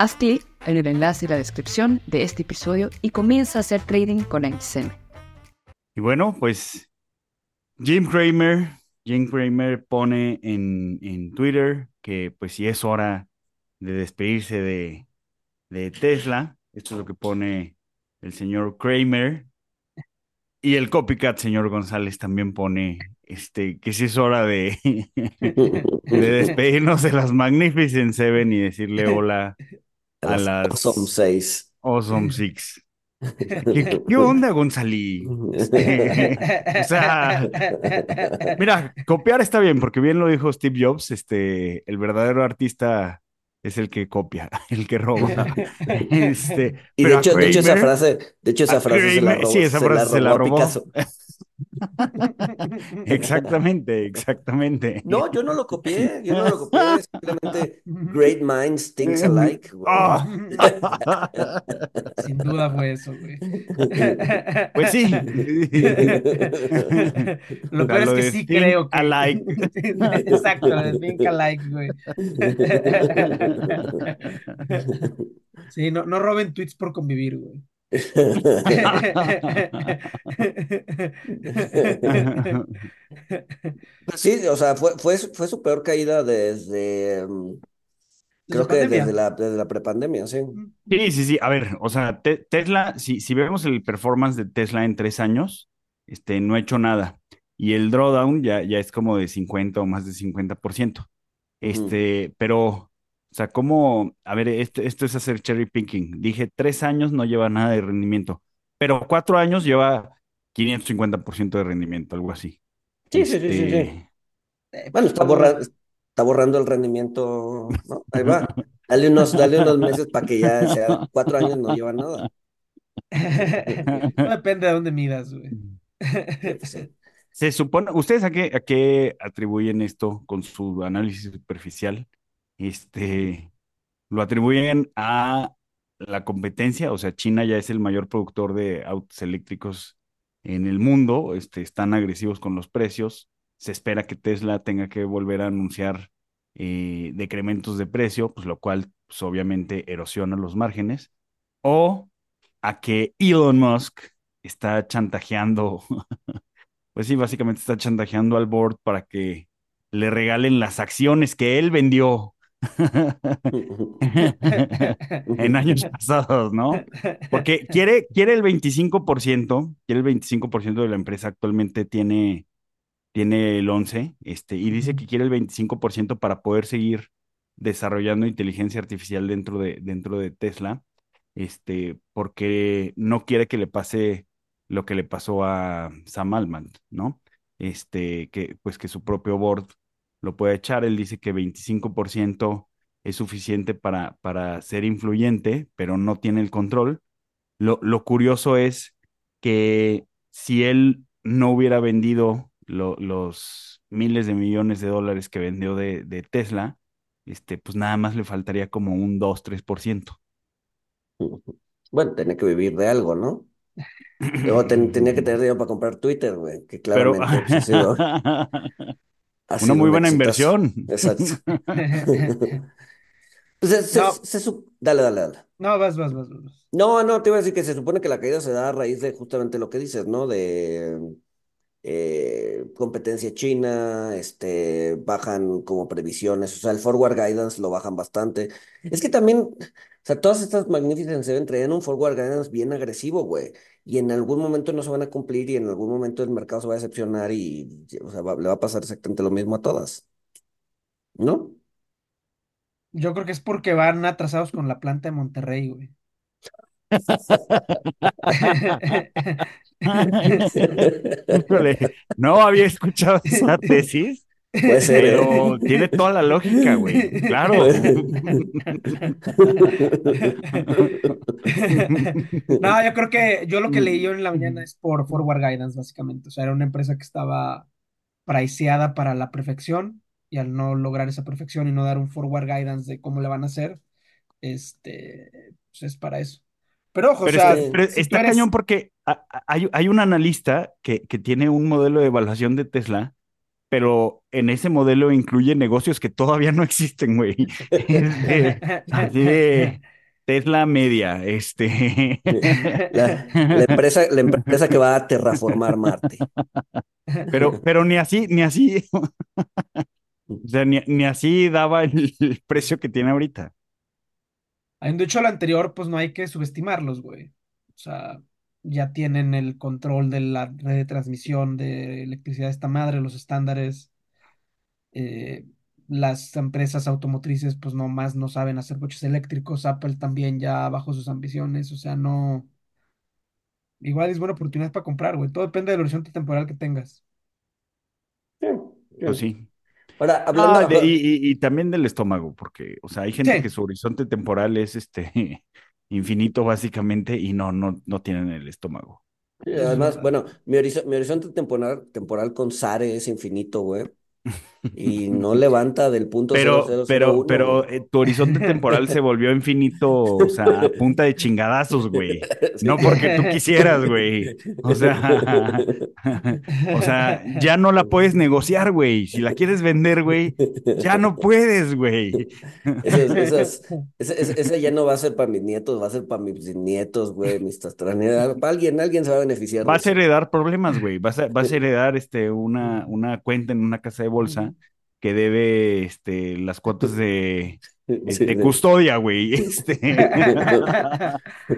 Haz clic en el enlace y la descripción de este episodio y comienza a hacer trading con XM. Y bueno, pues Jim Cramer, Jim Cramer pone en, en Twitter que pues si es hora de despedirse de, de Tesla. Esto es lo que pone el señor Kramer. Y el copycat, señor González, también pone este, que si es hora de, de despedirnos de las Magnificent Seven y decirle hola a las Awesome 6. Awesome Six. ¿Qué, qué onda, Gonzalí? Este, o sea, mira, copiar está bien, porque bien lo dijo Steve Jobs, este, el verdadero artista es el que copia, el que roba. Este, Y de hecho, de hecho esa Kramer- frase, de hecho esa frase se la Kramer- robó, sí, esa frase se la robó. Picasso. Exactamente, exactamente. No, yo no lo copié, yo no lo copié, simplemente great minds thinks alike. güey. Ah. Sin duda fue eso, güey. Pues sí. Lo peor es que sí think creo que. alike. Exacto, de think alike, güey. Sí, no, no roben tweets por convivir, güey. Pues sí, o sea, fue, fue, su- fue su peor caída desde, mm, creo que pandemia. desde la, desde la prepandemia, sí. Sí, sí, sí. A ver, o sea, Te- Tesla, si, si vemos el performance de Tesla en tres años, este, no ha hecho nada. Y el drawdown ya, ya es como de 50 o más de 50%. Este, pero, o sea, ¿cómo? A ver, esto, esto es hacer cherry picking. Dije, tres años no lleva nada de rendimiento, pero cuatro años lleva 550% de rendimiento, algo así. Sí, sí, sí, sí, sí. Este, Eh, Bueno, está borrando, está borrando el rendimiento, ¿no? Ahí va. Dale unos, dale unos meses para que ya sea cuatro años no lleva nada. No depende de dónde midas, güey. Se supone, ¿ustedes a qué, a qué atribuyen esto con su análisis superficial? Este, lo atribuyen a la competencia, o sea, China ya es el mayor productor de autos eléctricos en el mundo, este, están agresivos con los precios, se espera que Tesla tenga que volver a anunciar eh, decrementos de precio, pues lo cual, pues, obviamente erosiona los márgenes, o a que Elon Musk está chantajeando pues sí, básicamente está chantajeando al board para que le regalen las acciones que él vendió en años pasados, ¿no? Porque quiere, quiere el 25%, quiere el 25% de la empresa, actualmente tiene, tiene el 11%, este, y dice que quiere el 25% para poder seguir desarrollando inteligencia artificial dentro de, dentro de Tesla, este, porque no quiere que le pase lo que le pasó a Sam Altman, ¿no? Este, que pues que su propio board lo puede echar. Él dice que 25% es suficiente para, para ser influyente, pero no tiene el control. Lo, lo curioso es que si él no hubiera vendido lo- los miles de millones de dólares que vendió de, de Tesla, este, pues nada más le faltaría como un 2-3%. Bueno, tenía que vivir de algo, ¿no? Luego ten- tenía que tener dinero para comprar Twitter, güey, que claramente pues, ha sido, ha una muy un buena inversión. Exacto. Pues se- se- No. se su- Dale, dale, dale. No, vas, vas, vas, vas. No, no, te iba a decir que se supone que la caída se da a raíz de justamente lo que dices, ¿no? De eh, competencia china, este, bajan como previsiones, o sea, el forward guidance lo bajan bastante. Es que también, o sea, todas estas Magnificent Seven traían un forward guidance bien agresivo, güey, y en algún momento no se van a cumplir y en algún momento el mercado se va a decepcionar y, o sea, va- le va a pasar exactamente lo mismo a todas. ¿no? Yo creo que es porque van atrasados con la planta de Monterrey, güey. No había escuchado esa tesis, Puede ser, ¿eh? pero tiene toda la lógica, güey. Claro. No, yo creo que yo lo que leí yo en la mañana es por Forward Guidance, básicamente. O sea, era una empresa que estaba priceada para la perfección y al no lograr esa perfección y no dar un Forward Guidance de cómo le van a hacer, este, pues es para eso. Pero ojo, o Pero, sea, Sí. pero si tú está eres... cañón porque hay, hay un analista que, que tiene un modelo de evaluación de Tesla, pero en ese modelo incluye negocios que todavía no existen, güey. Es de- así de Tesla media, este. La, la empresa, la empresa que va a terraformar Marte. Pero, pero ni así, ni así, o sea, ni, ni así daba el, el precio que tiene ahorita. De hecho, lo anterior, pues no hay que subestimarlos, güey. O sea, ya tienen el control de la red de transmisión de electricidad de esta madre, los estándares. eh, las empresas automotrices, pues nomás no saben hacer coches eléctricos. Apple también ya bajó sus ambiciones. O sea, no. Igual es buena oportunidad para comprar, güey. Todo depende del horizonte temporal que tengas. Sí, Pues sí. sí. Ahora, hablando, Ah, de- y, y- y también del estómago, porque, o sea, hay gente Sí. que su horizonte temporal es este infinito básicamente y no, no, no tienen el estómago. Es además, bueno, mi, horizo- mi horizonte temporal, temporal con Sare es infinito, güey. Y no levanta del punto Pero, pero, 0001, pero eh, tu horizonte temporal se volvió infinito, o sea, a punta de chingadazos, güey. No porque tú quisieras, güey. O sea, o sea, ya no la puedes negociar, güey. Si la quieres vender, güey, ya no puedes, güey. Ese- ese ya no va a ser para mis nietos, va a ser para mis bisnietos, güey, mis tastraneras. Para alguien, alguien se va a beneficiar Vas a heredar problemas, güey. Vas a, vas a heredar este, una, una cuenta en una casa de bolsa que debe este, las cuotas de, Sí, de- custodia, güey. Este.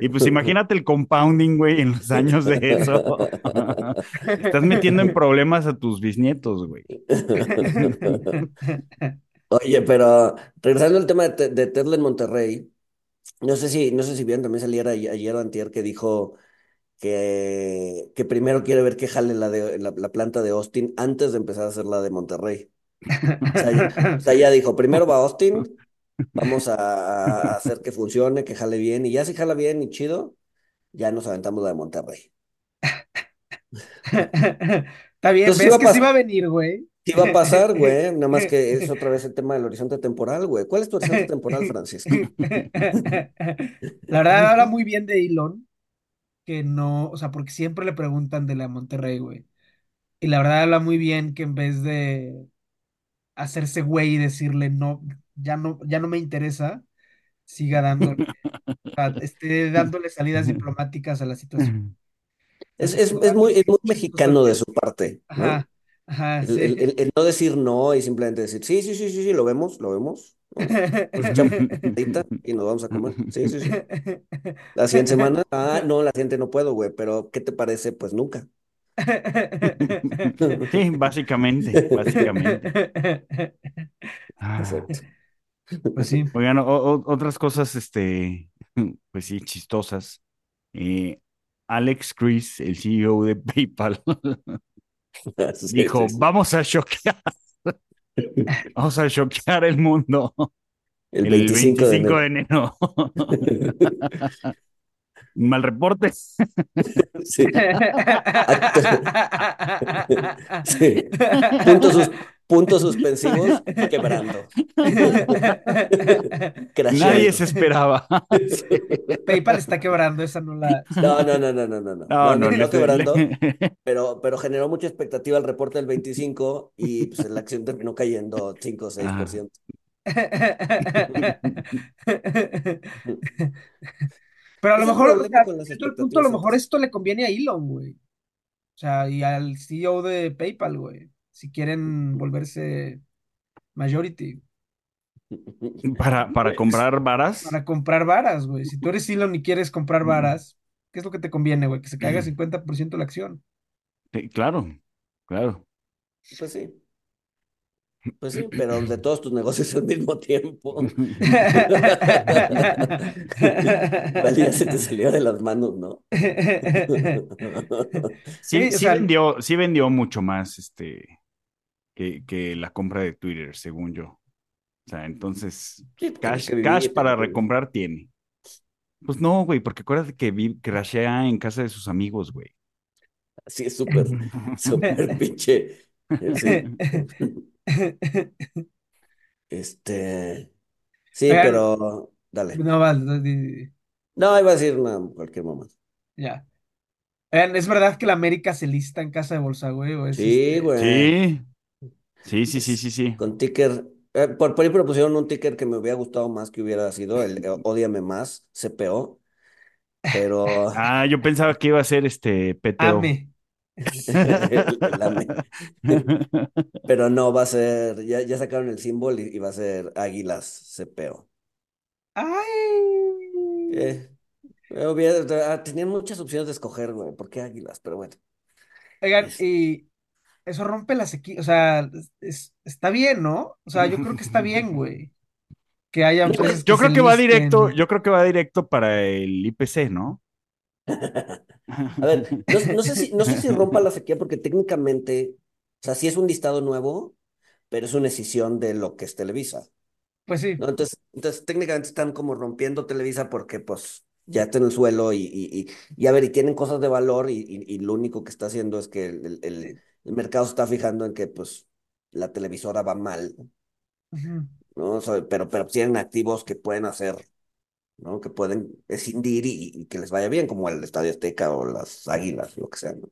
Y pues imagínate el compounding, güey, en los años de eso. Estás metiendo en problemas a tus bisnietos, güey. Oye, pero regresando al tema de, de Tesla en Monterrey, no sé si, no sé si bien también saliera ayer ayer o antier que dijo que, que primero quiere ver que jale la, de, la, la planta de Austin antes de empezar a hacer la de Monterrey. O sea, ya, o sea, ya dijo, primero va Austin, vamos a, hacer que funcione, que jale bien, y ya si jala bien y chido, ya nos aventamos la de Monterrey. Está bien, Entonces, ves que sí va a venir, güey. Sí va a pasar, güey, nada más que es otra vez el tema del horizonte temporal, güey. ¿Cuál es tu horizonte temporal, Francisco? La verdad habla muy bien de Elon, que no, o sea, porque siempre le preguntan de la Monterrey, güey. Y la verdad habla muy bien que en vez de hacerse güey y decirle no, ya no, ya no me interesa, siga dándole, esté dándole salidas diplomáticas a la situación. Es, es, es muy, es muy mexicano de su parte, ¿no? Ajá, ajá, El, sí. el- el- el no decir no y simplemente decir, sí, sí, sí, sí, sí, lo vemos, lo vemos, ¿no? Pues y nos vamos a comer. Sí, sí, sí. La siguiente semana, ah, no, la siguiente no puedo, güey, pero ¿qué te parece? Pues nunca. Sí, básicamente, básicamente. Ah. Exacto. Pues sí. Oigan, o- o- otras cosas, este, pues sí, chistosas. Eh, Alex Chris, el CEO de PayPal, Sí, dijo, sí, sí. vamos a choquear, vamos a choquear el mundo El el 25 de 25 de enero. enero. Mal reporte. Sí. Sí. Puntos, sus- puntos suspensivos, quebrando. Nadie se esperaba. Sí. PayPal está quebrando, esa no la. No, no, no, no, no, no, no. No, no, no, quebrando, pero, pero generó mucha expectativa el reporte del 25 y pues la acción terminó cayendo 5 o 6%. Pero a lo mejor, o problema sea, con las cierto el punto, a lo mejor altas. esto le conviene a Elon, güey. O sea, y al CEO de PayPal, güey. Si quieren volverse majority para, para comprar varas. para comprar varas, güey. Si tú eres Elon y quieres comprar varas, ¿qué es lo que te conviene, güey? Que se caiga 50% la acción. Sí, claro, claro. Pues sí. Pues sí, pero de todos tus negocios al mismo tiempo. Ya se te salió de las manos, ¿no? Sí, Sí, o sí sea, vendió, sí vendió mucho más este que, que la compra de Twitter, según yo. O sea, entonces, Sí, cash, cash para recomprar tiene. Pues no, güey, porque acuérdate que vi, crashea en casa de sus amigos, güey. Sí, es súper, súper pinche. eh, Sí. Este. Sí, Oigan, pero. Dale. no, va, di- di- No, iba a decir una, cualquier momento. ya. Oigan, ¿es verdad que la América se lista en casa de bolsa, güey? ¿O es Sí, este? güey. Sí, sí, sí, sí, Es sí, sí. con ticker. eh, por, por ahí propusieron un ticker que me hubiera gustado más que hubiera sido el eh, Ódiame Más, CPO. Pero. Ah, yo pensaba que iba a ser este PTO. Ame. El- el AME. Pero no, va a ser. Ya, ya sacaron el símbolo y, y va a ser Águilas CPO. ¡Ay! Eh, eh, tenían muchas opciones de escoger, güey. ¿Por qué Águilas? Pero bueno. Oigan, Es- y eso rompe la sequía, o sea, es- es- está bien, ¿no? O sea, yo creo que está bien, güey, que haya Yo- Yo que creo que va directo, yo creo que va directo para el IPC, ¿no? A ver, no, no sé si, no sé si rompa la sequía porque técnicamente, o sea, sí es un listado nuevo, pero es una decisión de lo que es Televisa, Pues sí. ¿no? Entonces, entonces técnicamente están como rompiendo Televisa porque pues ya está en el suelo y, y, y, y, a ver, y tienen cosas de valor y, y, y lo único que está haciendo es que el, el, el- mercado se está fijando en que pues la televisora va mal. ¿no? O sea, pero, pero tienen activos que pueden hacer, ¿no? Que pueden escindir y, y que les vaya bien, como el Estadio Azteca o las Águilas, lo que sea, ¿no?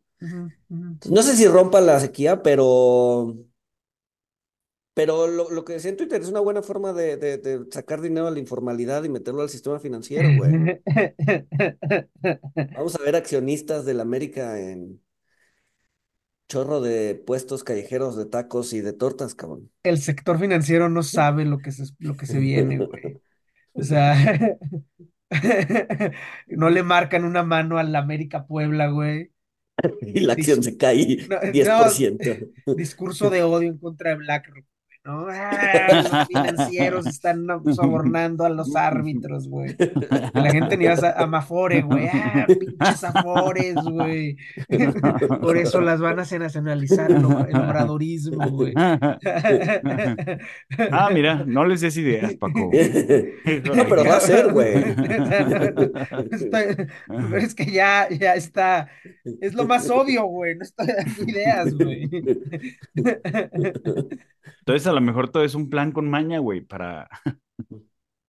No sé si rompa la sequía, pero, pero lo, lo que decía en Twitter es una buena forma de, de- de sacar dinero a la informalidad y meterlo al sistema financiero, güey. Vamos a ver accionistas del América en chorro de puestos callejeros de tacos y de tortas, cabrón. El sector financiero no sabe lo que se, lo que se viene, güey. O sea, no le marcan una mano al América Puebla, güey. Y la acción se cae No, no, 10%. discurso de odio en contra de BlackRock, ¿no? Ah, los financieros están sobornando a los árbitros, güey. La gente ni va a Amafore, güey. Ah, pinches Afores, güey. Por eso las van a nacionalizar el, obra- el obradorismo, güey. Ah, mira, no les des ideas, Paco. No, pero va a ser, güey. Es que ya, ya está. Es lo más obvio, güey. No estoy dando ideas, güey. Entonces, a lo mejor todo es un plan con maña, güey, para,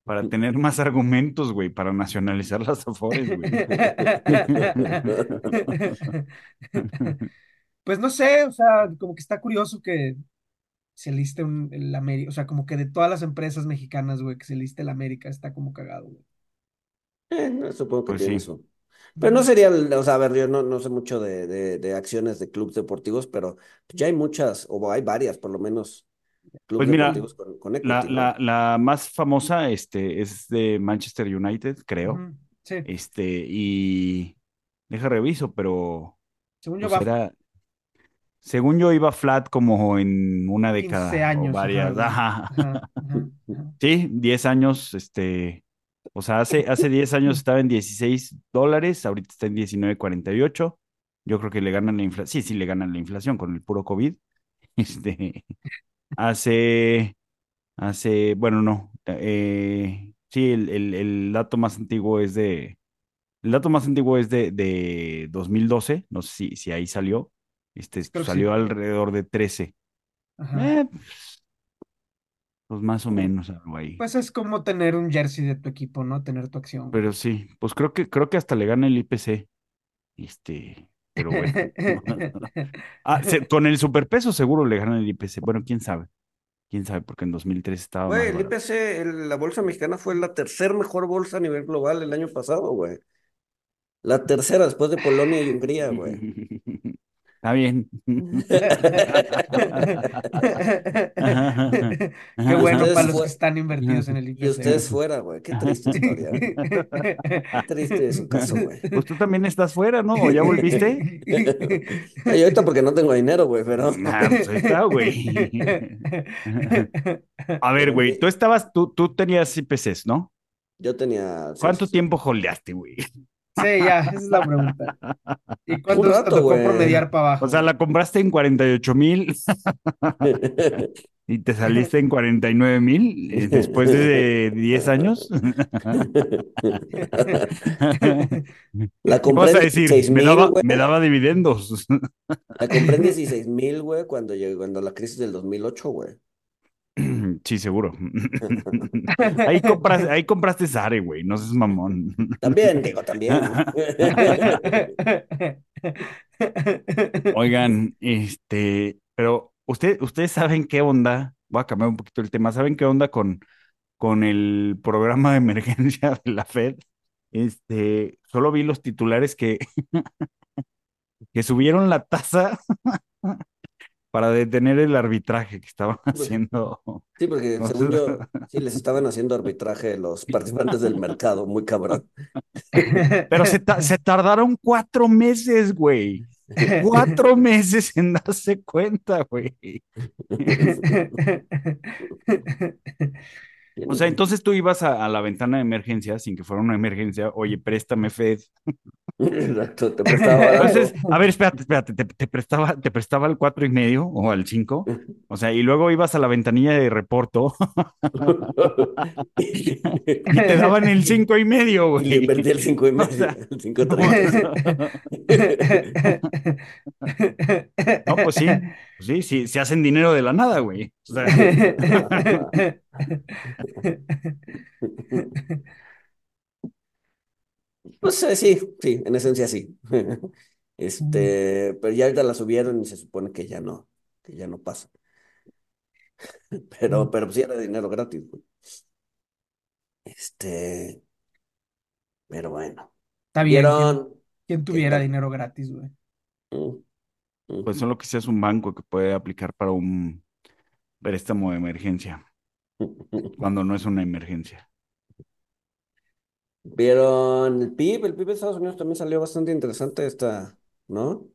para tener más argumentos, güey, para nacionalizar las afores, güey. Pues no sé, o sea, como que está curioso que se liste un, el América, o sea, como que de todas las empresas mexicanas, güey, que se liste el América, está como cagado, güey. Eh, no, supongo que Pues tiene sí. eso. Pero no sería, el- o sea, a ver, yo no, no sé mucho de, de, de acciones de clubes deportivos, pero ya hay muchas, o hay varias, por lo menos, Pues mira, deportivos con, con La, la, la más famosa este, es de Manchester United, creo. Sí, Este, y deja reviso, pero según yo pues va era, según yo iba flat como en una 15 década años. o varias. güey. Ajá. Ajá, ajá, ajá. Sí, 10 años, este, o sea, hace, hace 10 años estaba en 16 dólares, ahorita está en 19.48. Yo creo que le ganan la inflación. Sí, sí, le ganan la inflación con el puro COVID. Este, hace, hace, bueno, no. eh, sí, el, el, el dato más antiguo es de, el dato más antiguo es de, de 2012. No sé si, si ahí salió. Este, salió sí. alrededor de 13. Ajá. Eh, pues más o menos algo ahí. Pues es como tener un jersey de tu equipo, ¿no? Tener tu acción. Pero sí, pues creo que creo que hasta le gana el IPC. Este, pero bueno. Ah, se- con el superpeso seguro le gana el IPC. Bueno, quién sabe. Quién sabe, porque en 2003 estaba Güey, el. IPC, el- la bolsa mexicana fue la tercer mejor bolsa a nivel global el año pasado, güey. La tercera después de Polonia y Hungría, güey. Está bien. Qué bueno Ustedes para los que están invertidos en el Y IPC. ustedes fuera, güey. Qué triste historia. ¿eh? Qué triste es su caso, güey. Pues tú también estás fuera, ¿no? ¿O ya volviste? Ay, ahorita porque no tengo dinero, güey, pero. Ah, pues ahí está, güey. A ver, güey, tú estabas, tú, tú tenías IPCs, ¿no? Yo tenía. ¿Cuánto tiempo holdeaste, güey? Sí, ya, esa es la pregunta. ¿Y cuánto Un te rato, tocó güey. promediar para abajo? O sea, la compraste en 48 mil y te saliste en 49 mil eh, después de 10 años. La ¿Qué compré vas a en decir? 16 Me mil, daba, güey. me daba dividendos. La compré en 16 mil, güey, cuando llegó, cuando la crisis del 2008, güey. Sí, seguro. Ahí compraste, ahí compraste Zare, güey, no seas mamón. También, digo, también. Oigan, este, pero usted, ustedes saben qué onda, voy a cambiar un poquito el tema, ¿saben qué onda con, con el programa de emergencia de la Fed? Este, solo vi los titulares que, que subieron la tasa para detener el arbitraje que estaban haciendo. Sí, porque No según sé. yo, sí les estaban haciendo arbitraje los participantes del mercado, muy cabrón. Pero se, ta- se tardaron cuatro meses, güey. Cuatro meses en darse cuenta, güey. O sea, entonces tú ibas a, a la ventana de emergencia sin que fuera una emergencia. Oye, préstame Fed. Exacto, te prestaba. Entonces, a ver, espérate, espérate, te, te prestaba, te prestaba al cuatro y medio o al cinco. O sea, y luego ibas a la ventanilla de reporto y te daban el cinco y medio, Y le güey. invertí el 5 y O medio, sea, el 5.30. No, pues sí, sí, sí, se hacen dinero de la nada, güey. O sea, Pues eh, sí, sí, en esencia sí. Este, pero ya ahorita la subieron y se supone que ya no, que ya no pasa. Pero, pero pues sí era dinero gratis, güey. Este, pero bueno. Está bien, ¿quién, ¿Vieron? quién ¿Qué tuviera dinero gratis, güey? Mm, pues solo que seas un banco que puede aplicar para un préstamo de emergencia, cuando no es una emergencia. ¿Vieron el PIB? El PIB de Estados Unidos también salió bastante interesante esta, ¿no?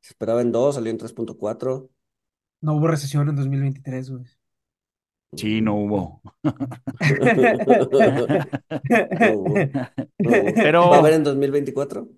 Se esperaba en 2, salió en 3.4. No hubo recesión en 2023, güey. Sí, no hubo. No hubo, no hubo. Pero- ¿Va a haber en 2024?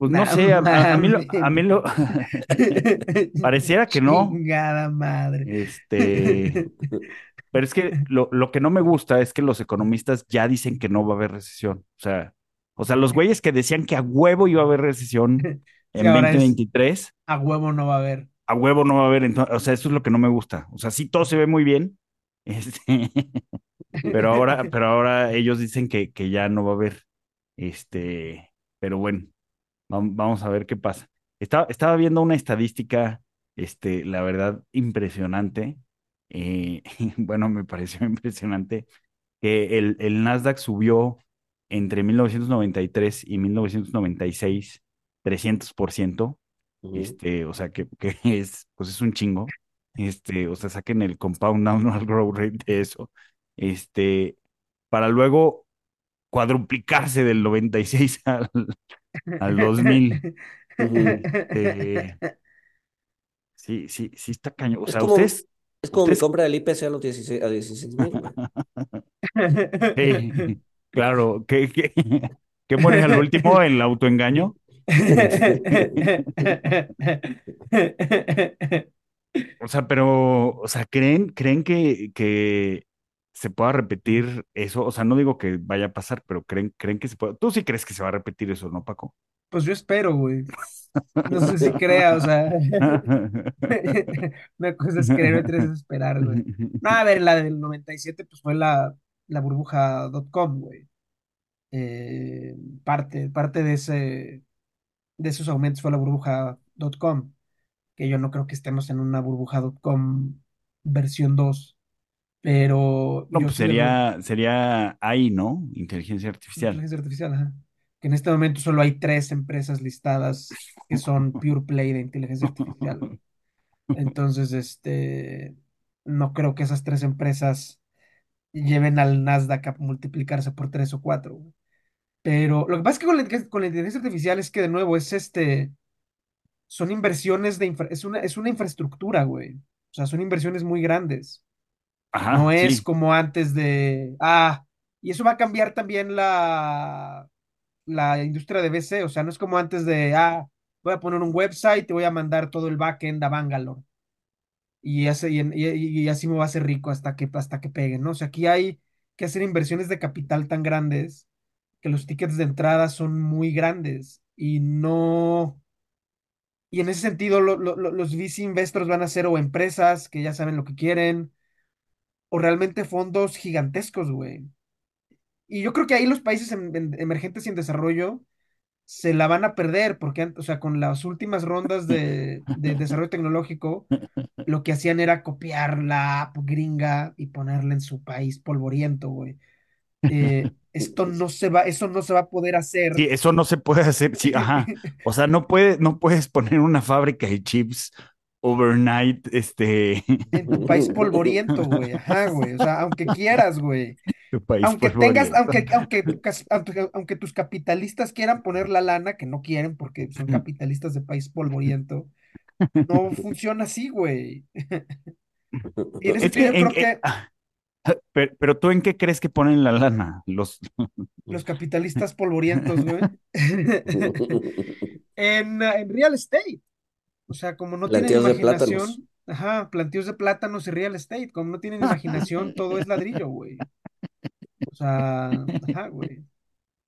Pues no No sé, a, mí lo, a mí lo pareciera que no. Chingada madre. Este, pero es que lo, lo que no me gusta es que los economistas ya dicen que no va a haber recesión. O sea, o sea, los güeyes que decían que a huevo iba a haber recesión en Sí, ahora es- 2023, A huevo no va a haber. a huevo no va a haber. Entonces, o sea, eso es lo que no me gusta. O sea, sí todo se ve muy bien. Este, pero ahora, pero ahora ellos dicen que, que ya no va a haber. Este, pero bueno, vamos a ver qué pasa. Estaba, estaba viendo una estadística, este, la verdad, impresionante. Eh, bueno, me pareció impresionante que el, el Nasdaq subió entre 1993 y 1996 300%. Ujú. Este, o sea, que, que es, pues es un chingo. Este, o sea, saquen el compound annual growth rate de eso. Este, para luego cuadruplicarse del 96 al, al 2000. Ujú. Eh, sí, sí, sí está cañón. O Es sea, como, ustedes, es como mi ustedes- compra del IPC a los 16, a 16 mil, güey. claro, que, que muere al último el autoengaño. O sea, pero, o sea, ¿creen, creen que, que se pueda repetir eso? O sea, no digo que vaya a pasar, pero creen, creen que se pueda. Tú sí crees que se va a repetir eso, ¿no, Paco? Pues yo espero, güey. No sé si crea, o sea. Una cosa es creer, otra es esperar, güey. No, a ver, la del 97, pues fue la, la burbuja.com, güey. Eh, parte, parte de ese, de esos aumentos fue la burbuja.com, que yo no creo que estemos en una burbuja.com versión 2, pero No, pues le veo sería, sería ahí, ¿no? Inteligencia artificial. inteligencia artificial, ajá. que en este momento solo hay tres empresas listadas que son pure play de inteligencia artificial. Entonces, este, no creo que esas tres empresas lleven al Nasdaq a multiplicarse por tres o cuatro. Pero lo que pasa es que con la, con la inteligencia artificial es que de nuevo es este, son inversiones de, es una, es una infraestructura, güey. O sea, son inversiones muy grandes. Ajá, No es sí. como antes de, ah, y eso va a cambiar también la, la industria de VC, o sea, no es como antes de, ah, voy a poner un website y voy a mandar todo el backend a Bangalore. Y, ese- y, y- y así me va a hacer rico hasta que, hasta que peguen, ¿no? O sea, aquí hay que hacer inversiones de capital tan grandes que los tickets de entrada son muy grandes y no... Y en ese sentido, lo- lo- lo- los VC investors van a ser o empresas que ya saben lo que quieren, o realmente fondos gigantescos, güey. Y yo creo que ahí los países em- em- emergentes y en desarrollo se la van a perder, porque, o sea, con las últimas rondas de, de desarrollo tecnológico, lo que hacían era copiar la app gringa y ponerla en su país polvoriento, güey. Eh, esto no se va, eso no se va a poder hacer Sí, eso no se puede hacer. Sí, ajá. O sea, no puede, no puedes poner una fábrica de chips overnight, este, en tu país polvoriento, güey. Ajá, güey. O sea, aunque quieras, güey. tu país Aunque tengas, aunque, aunque, aunque, aunque tus capitalistas quieran poner la lana, que no quieren porque son capitalistas de país polvoriento, no funciona así, güey. Es que, creo que ah, pero, pero tú en qué crees que ponen la lana? Los, los capitalistas polvorientos, güey, en, en real estate. O sea, como no tienen de imaginación, ajá, plantíos de plátanos y real estate, como no tienen imaginación, todo es ladrillo, güey. O sea, ajá, güey.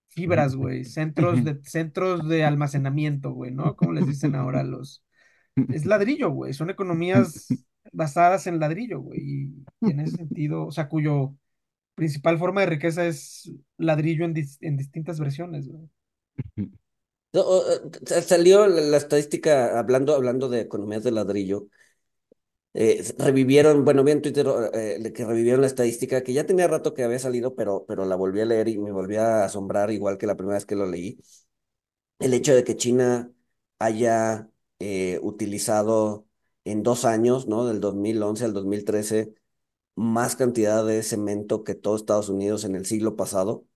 Fibras, güey, centros de, centros de almacenamiento, güey, ¿no? Como les dicen ahora los... Es ladrillo, güey, son economías basadas en ladrillo, güey, y, y en ese sentido, o sea, cuyo principal forma de riqueza es ladrillo en, dis- en distintas versiones, güey. No, salió la, estadística hablando, hablando de economías de ladrillo. eh, revivieron, bueno, vi en Twitter eh, que revivieron la estadística que ya tenía rato que había salido, pero, pero la volví a leer y me volví a asombrar igual que la primera vez que lo leí. El hecho de que China haya eh, utilizado en dos años, ¿no? Del 2011 al 2013, más cantidad de cemento que todo Estados Unidos en el siglo pasado.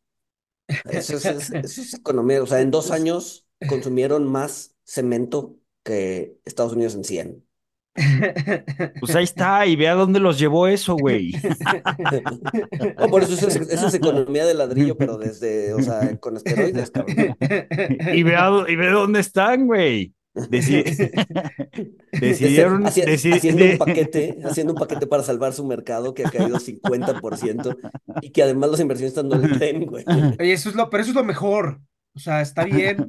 Eso es, es- eso es economía. O sea, en dos años consumieron más cemento que Estados Unidos en 100. pues ahí está, y ve a dónde los llevó eso, güey. O por eso eso es, eso es economía de ladrillo, pero desde, o sea, con esteroides, cabrón. Y ve, a dó- y ve dónde están, güey. Deci- decidieron, haci- deci- haciendo un paquete, haciendo un paquete para salvar su mercado que ha caído 50% y que además los inversionistas no le creen, güey. Oye, eso es lo, pero eso es lo mejor. O sea, está bien.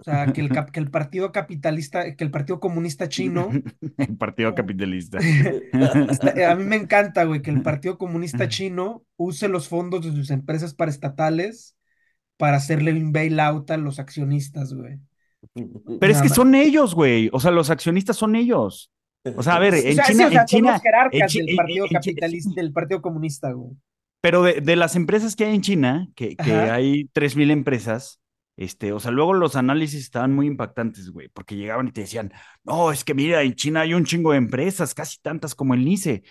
O sea, que el, cap- que el partido capitalista, que el partido comunista chino, El Partido Capitalista. a mí me encanta, güey, que el partido comunista chino use los fondos de sus empresas paraestatales para hacerle un bailout a los accionistas, güey. Pero es Nada que más. son ellos, güey. O sea, los accionistas son ellos. O sea, a ver, O en sea, sí, China, o sea, en los en jerarcas Chi- del partido en capitalista, del partido comunista, güey. Pero de, de las empresas que hay en China, que, que hay 3.000 empresas, este, o sea, luego los análisis estaban muy impactantes, güey, porque llegaban y te decían, no, es que mira, en China hay un chingo de empresas, casi tantas como el NICE.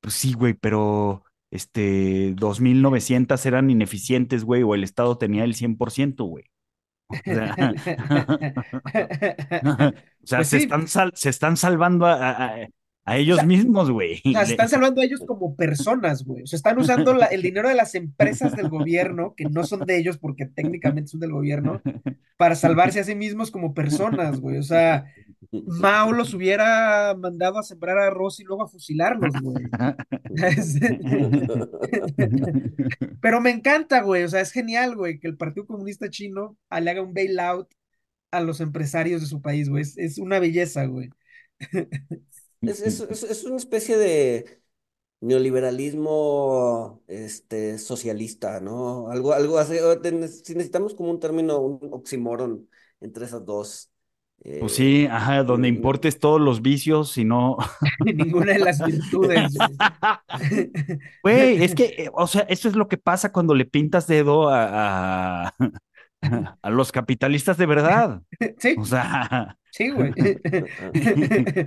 Pues sí, güey, pero este, 2.900 eran ineficientes, güey, o el Estado tenía el 100%, güey. O sea, o sea, Pues se sí. están se están salvando a, a- a- a ellos O sea, mismos, güey. O sea, están salvando a ellos como personas, güey. O sea, están usando la- el dinero de las empresas del gobierno, que no son de ellos porque técnicamente son del gobierno, para salvarse a sí mismos como personas, güey. O sea, Mao los hubiera mandado a sembrar arroz y luego a fusilarlos, güey. Pero me encanta, güey. O sea, es genial, güey, que el Partido Comunista Chino le haga un bailout a los empresarios de su país, güey. Es, es una belleza, güey. Es, es, es, es una especie de neoliberalismo este, socialista, ¿no? Algo, algo así. Si necesitamos como un término, un oxímoron entre esas dos. Pues eh, sí, ajá, donde importes todos los vicios y no. Ninguna de las virtudes, güey. Es que, eh, o sea, eso es lo que pasa cuando le pintas dedo a, a, a los capitalistas de verdad. Sí, O sea, sí, güey.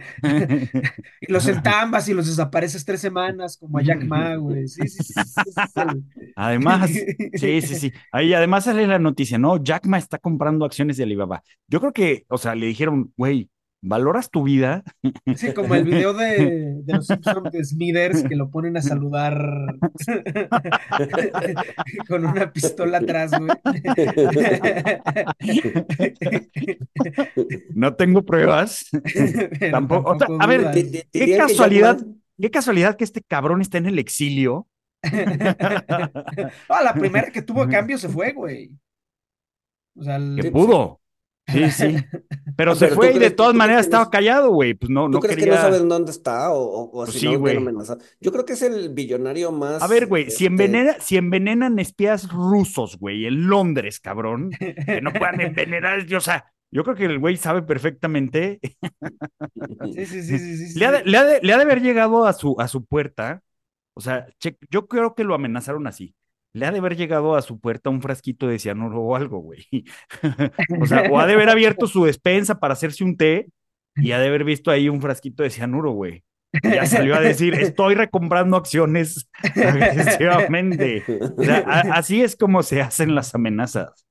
Y los entambas y los desapareces tres semanas, como a Jack Ma, güey. Sí, sí, sí. sí, además, sí, sí, sí. Ahí además sale la noticia, ¿no? Jack Ma está comprando acciones de Alibaba. Yo creo que, o sea, le dijeron, güey, ¿valoras tu vida? Sí, como el video de, de los Simpsons de Smithers que lo ponen a saludar con una pistola atrás, güey. No tengo pruebas. Pero Tampoco- o sea, a ver, Qué que casualidad, qué casualidad que este cabrón está en el exilio. Ah, la primera que tuvo a cambio se fue, güey. O sea, el- Que Sí, pudo. Sí, sí. Pero se pero fue y de todas maneras que no estaba es- callado, güey. Pues no, ¿Tú no crees que quería. no saben dónde está o, o, o Pues si sí, no? Yo creo que es el billonario más. A ver, güey, si este, envenena, si envenenan espías rusos, güey, en Londres, cabrón, que no puedan envenenar, o sea, yo creo que el güey sabe perfectamente. Sí, sí, sí, sí, sí, sí. Le ha de, le ha de- le ha de haber llegado a su, a su puerta. O sea, che- yo creo que lo amenazaron así. Le ha de haber llegado a su puerta un frasquito de cianuro o algo, güey. O sea, o ha de haber abierto su despensa para hacerse un té y ha de haber visto ahí un frasquito de cianuro, güey. Ya salió a decir, estoy recomprando acciones agresivamente. O sea, a- así es como se hacen las amenazas.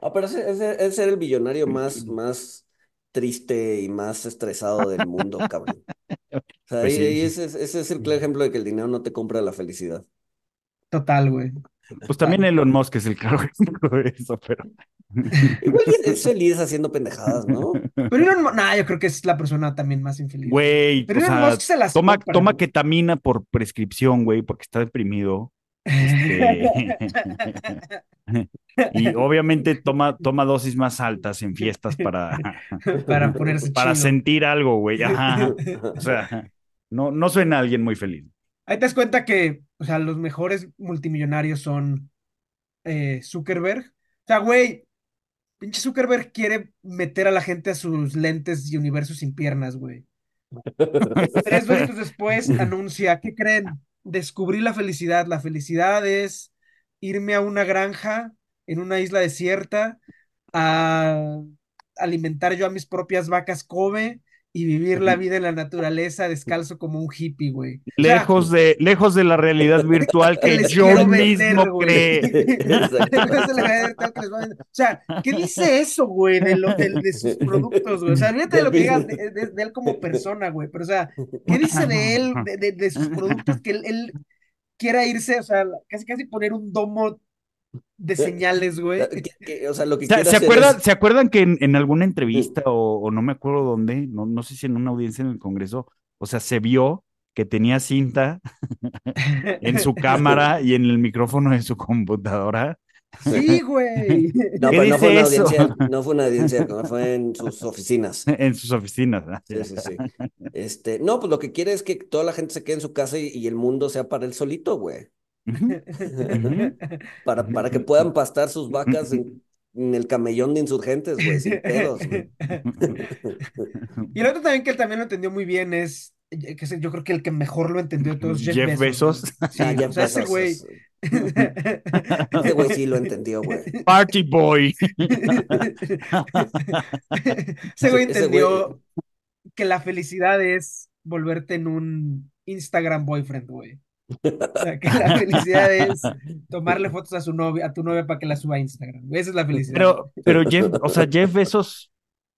Ah, pero ese, ese- ese era el billonario más, más triste y más estresado del mundo, cabrón. O sea, Pues ahí- sí, ahí sí. ese, es- ese es el claro ejemplo de que el dinero no te compra la felicidad. Total, güey. Pues también Elon Musk es el claro ejemplo de eso, pero. Igual es feliz haciendo pendejadas, ¿no? Pero Elon Musk, nah, yo creo que es la persona también más infeliz. Güey, Pero o Elon sea, Musk se las toma, compra, toma güey. ketamina por prescripción, güey, porque está deprimido. Este, y obviamente toma, toma dosis más altas en fiestas para, Para ponerse para chido. sentir algo, güey. Ajá. O sea, no, no suena a alguien muy feliz. Ahí te das cuenta que, o sea, los mejores multimillonarios son eh, Zuckerberg. O sea, güey, pinche Zuckerberg quiere meter a la gente a sus lentes y universos sin piernas, güey. Tres veces después anuncia, ¿qué creen? Descubrí la felicidad. La felicidad es irme a una granja en una isla desierta a alimentar yo a mis propias vacas Kobe y vivir la vida en la naturaleza descalzo como un hippie, güey. Lejos de, lejos de la realidad virtual que yo vender, mismo güey. cree. Lejos de la realidad que les va a vender. O sea, ¿qué dice eso, güey, de, lo, de, de sus productos, güey? O sea, olvídate de lo que digas de, de- de él como persona, güey, pero o sea, ¿qué dice de él, de, de- de sus productos, que él, él quiera irse, o sea, casi casi poner un domo de señales, güey? Que- o sea, lo que O sea, quiere ¿se hacer acuerdan, es- ¿se acuerdan que en, en alguna entrevista o, o no me acuerdo dónde, no, no sé si en una audiencia en el Congreso, o sea, se vio que tenía cinta en su cámara y en el micrófono de su computadora? Sí, güey. No, ¿Qué pero no fue una dice eso? audiencia, no fue una audiencia, no, fue en sus oficinas. En sus oficinas. ¿ah? Sí, sí, sí. Este, no, pues lo que quiere es que toda la gente se quede en su casa y, y el mundo sea para él solito, güey. Para, para que puedan pastar sus vacas en, en el camellón de insurgentes, güey, sin pedos, güey. Y el otro también que él también lo entendió muy bien es, eh, que es- yo creo que el que mejor lo entendió de todos, Jeff, Jeff Bezos. Sí, Ah, Jeff o sea, ese güey. es- Ese güey sí lo entendió, güey. Party Boy. Ese güey ese entendió que la felicidad es volverte en un Instagram boyfriend, güey. O sea, que la felicidad es tomarle fotos a su novia, a tu novia para que la suba a Instagram. Esa es la felicidad. Pero, pero Jeff, o sea, Jeff Bezos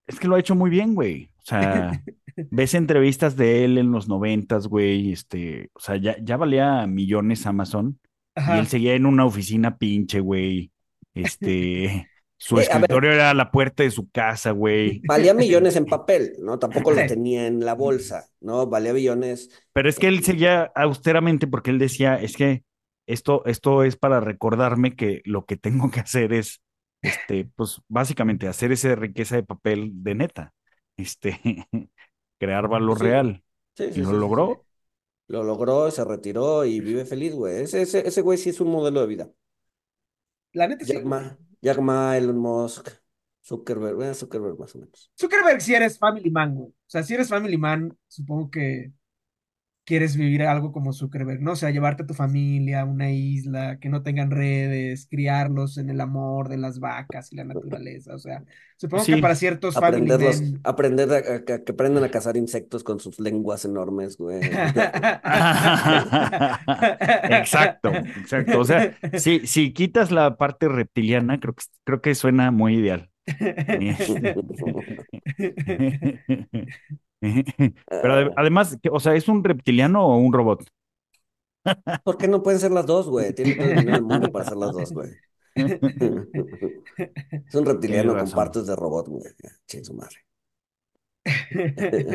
es que lo ha hecho muy bien, güey. O sea, ves entrevistas de él en los noventas, güey. Este, o sea, ya, ya valía millones Amazon y él seguía en una oficina pinche, güey. Este, su Eh, ver. escritorio era la puerta de su casa, güey. Valía millones en papel, ¿no? Tampoco lo Sí. tenía en la bolsa, ¿no? Valía billones. Pero es que él seguía austeramente porque él decía, es que esto, esto es para recordarme que lo que tengo que hacer es, este, pues básicamente hacer esa riqueza de papel de neta, este, crear valor Sí. real. Sí, Y sí, lo sí, sí, logró. sí. Lo logró, se retiró y vive feliz, güey. Ese, ese, ese güey sí es un modelo de vida. La neta sí. Jack Ma, Jack Ma, Elon Musk, Zuckerberg, bueno, Zuckerberg más o menos. Zuckerberg si eres family man, güey. O sea, si eres family man, supongo que quieres vivir algo como Zuckerberg, ¿no? O sea, llevarte a tu familia a una isla, que no tengan redes, criarlos en el amor de las vacas y la naturaleza. O sea, supongo que para ciertos Aprenderlos, men. aprender a, a- a que aprendan a cazar insectos con sus lenguas enormes, güey. Exacto, exacto. O sea, si, si quitas la parte reptiliana, creo que, creo que suena muy ideal. Pero ade- además, o sea, ¿es un reptiliano o un robot? ¿Por qué no pueden ser las dos, güey? Tienen todo el dinero del mundo para ser las dos, güey. Es un reptiliano con razón. partes de robot, güey. Chin su madre.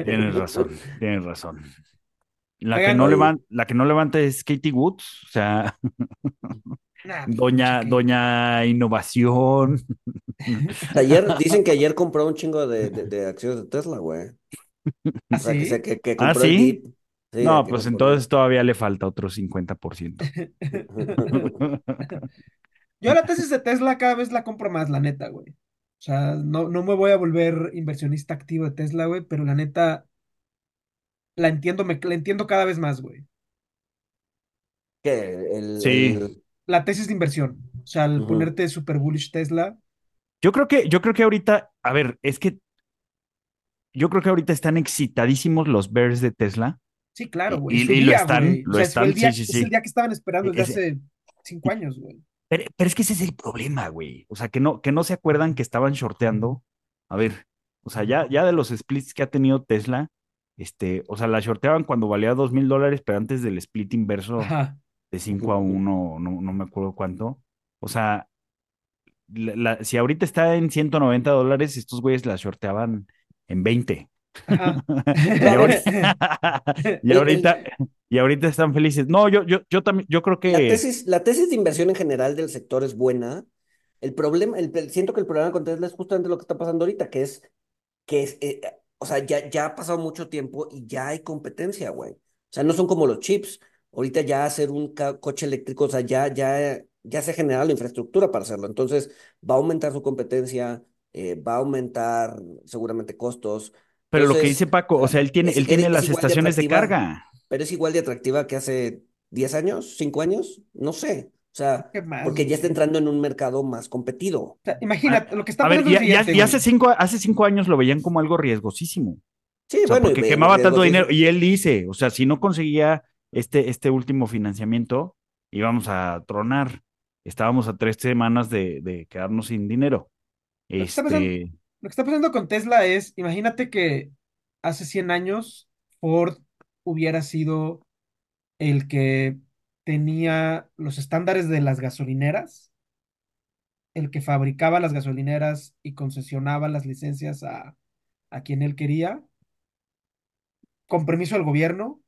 Tienes razón, tienes razón. La que no levanta, la que no levanta es Katie Woods, o sea, Nah, pues, doña, pinche doña innovación. Ayer, dicen que ayer compró un chingo de, de, de acciones de Tesla, güey. ¿Ah, O sea, que, sí? se- que, que ¿Ah, compró el sí? dip. Sí, No, pues entonces todavía le falta otro 50%. Yo la tesis de Tesla cada vez la compro más, la neta, güey. O sea, no, no me voy a volver inversionista activo de Tesla, güey, pero la neta la entiendo, me, la entiendo cada vez más, güey. el, Sí. el- La tesis de inversión. O sea, al ponerte super bullish Tesla. Yo creo que, yo creo que ahorita, a ver, es que yo creo que ahorita están excitadísimos los bears de Tesla. Sí, claro, güey. y- lo están. O lo sea, están, día- sí, sí, Es sí. el día que estaban esperando desde Ese- hace cinco años, güey. Pero, pero es que ese es el problema, güey. O sea, que no, que no se acuerdan que estaban shorteando. A ver, o sea, ya, ya de los splits que ha tenido Tesla, este, o sea, la shorteaban cuando valía dos mil dólares, pero antes del split inverso Ajá. de 5 a 1, no, no me acuerdo cuánto. O sea, la- la- si ahorita está en 190 dólares, estos güeyes la shorteaban en 20. Ajá. Y ahorita, y ahorita, y ahorita están felices. No, yo, yo, yo también, yo creo que. La tesis, la tesis de inversión en general del sector es buena. El problema, el, siento que el problema con Tesla es justamente lo que está pasando ahorita, que es que es, eh, o sea, ya, ya ha pasado mucho tiempo y ya hay competencia, güey. O sea, no son como los chips. Ahorita ya hacer un coche eléctrico, o sea, ya, ya, ya se genera la infraestructura para hacerlo. Entonces, va a aumentar su competencia, eh, va a aumentar seguramente costos, Pero lo que dice Paco, o sea, él tiene, es- él tiene es las de estaciones de carga. pero es igual de atractiva que hace 10 años, 5 años, no sé. O sea, ¿Qué más, porque ya está entrando en un mercado más competido. O sea, imagínate, lo que está A ver, pasando ya, ya- ya hace cinco, hace cinco años lo veían como algo riesgosísimo. Sí, O sea, bueno, porque y- quemaba tanto dinero. Y él dice, o sea, si no conseguía este, este último financiamiento, íbamos a tronar. Estábamos a tres semanas de, de quedarnos sin dinero. Lo que está pasando- Este, Lo que está pasando con Tesla es, imagínate que hace 100 años Ford hubiera sido el que tenía los estándares de las gasolineras, el que fabricaba las gasolineras y concesionaba las licencias a, a quien él quería, con permiso del gobierno,